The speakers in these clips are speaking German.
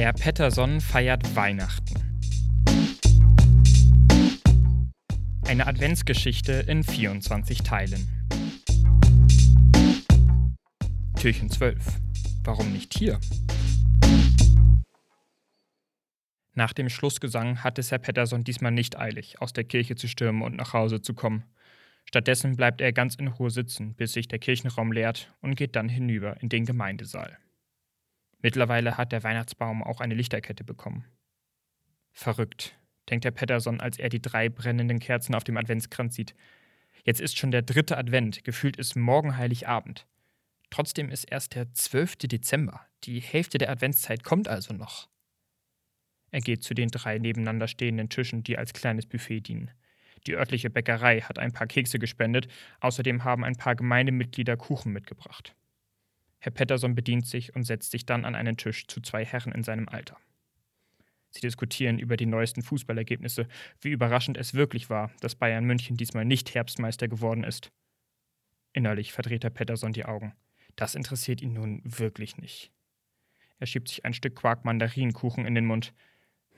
Herr Pettersson feiert Weihnachten. Eine Adventsgeschichte in 24 Teilen. Türchen 12. Warum nicht hier? Nach dem Schlussgesang hat es Herr Pettersson diesmal nicht eilig, aus der Kirche zu stürmen und nach Hause zu kommen. Stattdessen bleibt er ganz in Ruhe sitzen, bis sich der Kirchenraum leert und geht dann hinüber in den Gemeindesaal. Mittlerweile hat der Weihnachtsbaum auch eine Lichterkette bekommen. Verrückt, denkt Herr Pettersson, als er die drei brennenden Kerzen auf dem Adventskranz sieht. Jetzt ist schon der dritte Advent, gefühlt ist morgen Heiligabend. Trotzdem ist erst der 12. Dezember. Die Hälfte der Adventszeit kommt also noch. Er geht zu den drei nebeneinander stehenden Tischen, die als kleines Buffet dienen. Die örtliche Bäckerei hat ein paar Kekse gespendet, außerdem haben ein paar Gemeindemitglieder Kuchen mitgebracht. Herr Pettersson bedient sich und setzt sich dann an einen Tisch zu zwei Herren in seinem Alter. Sie diskutieren über die neuesten Fußballergebnisse, wie überraschend es wirklich war, dass Bayern München diesmal nicht Herbstmeister geworden ist. Innerlich verdreht Herr Pettersson die Augen. Das interessiert ihn nun wirklich nicht. Er schiebt sich ein Stück Quark-Mandarinenkuchen in den Mund.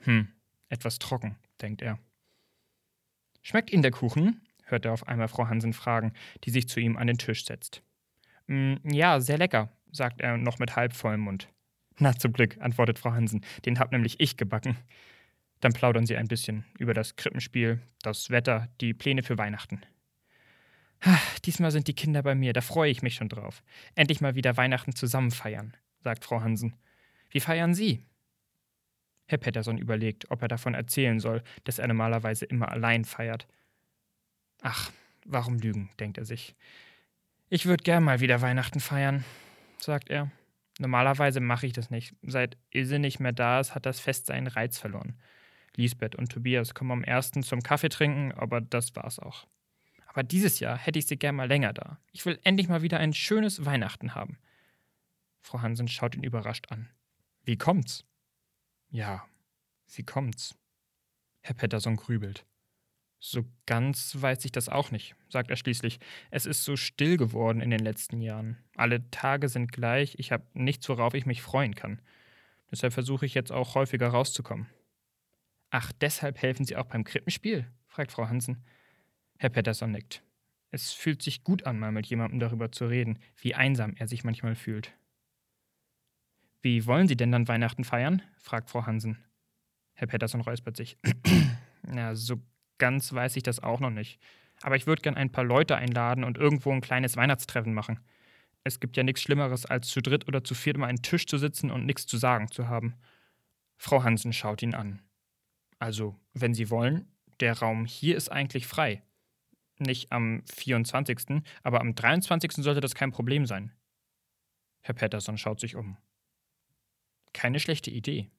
Hm, etwas trocken, denkt er. Schmeckt Ihnen der Kuchen? hört er auf einmal Frau Hansen fragen, die sich zu ihm an den Tisch setzt. Mm, ja, sehr lecker, sagt er noch mit halb vollem Mund. Na, zum Glück, antwortet Frau Hansen, den hab nämlich ich gebacken. Dann plaudern sie ein bisschen über das Krippenspiel, das Wetter, die Pläne für Weihnachten. Ach, diesmal sind die Kinder bei mir, da freue ich mich schon drauf. Endlich mal wieder Weihnachten zusammen feiern, sagt Frau Hansen. Wie feiern Sie? Herr Pettersson überlegt, ob er davon erzählen soll, dass er normalerweise immer allein feiert. Ach, warum lügen, denkt er sich. Ich würde gern mal wieder Weihnachten feiern, sagt er. Normalerweise mache ich das nicht. Seit Ilse nicht mehr da ist, hat das Fest seinen Reiz verloren. Lisbeth und Tobias kommen am ersten zum Kaffee trinken, aber das war's auch. Aber dieses Jahr hätte ich sie gern mal länger da. Ich will endlich mal wieder ein schönes Weihnachten haben. Frau Hansen schaut ihn überrascht an. Wie kommt's? Ja, wie kommt's? Herr Pettersson grübelt. So ganz weiß ich das auch nicht, sagt er schließlich. Es ist so still geworden in den letzten Jahren. Alle Tage sind gleich, ich habe nichts, worauf ich mich freuen kann. Deshalb versuche ich jetzt auch häufiger rauszukommen. Ach, deshalb helfen Sie auch beim Krippenspiel? fragt Frau Hansen. Herr Pettersson nickt. Es fühlt sich gut an, mal mit jemandem darüber zu reden, wie einsam er sich manchmal fühlt. Wie wollen Sie denn dann Weihnachten feiern? fragt Frau Hansen. Herr Pettersson räuspert sich. Na, so ganz weiß ich das auch noch nicht. Aber ich würde gern ein paar Leute einladen und irgendwo ein kleines Weihnachtstreffen machen. Es gibt ja nichts Schlimmeres, als zu dritt oder zu viert um einen Tisch zu sitzen und nichts zu sagen zu haben. Frau Hansen schaut ihn an. Also, wenn Sie wollen, der Raum hier ist eigentlich frei. Nicht am 24., aber am 23. sollte das kein Problem sein. Herr Patterson schaut sich um. Keine schlechte Idee.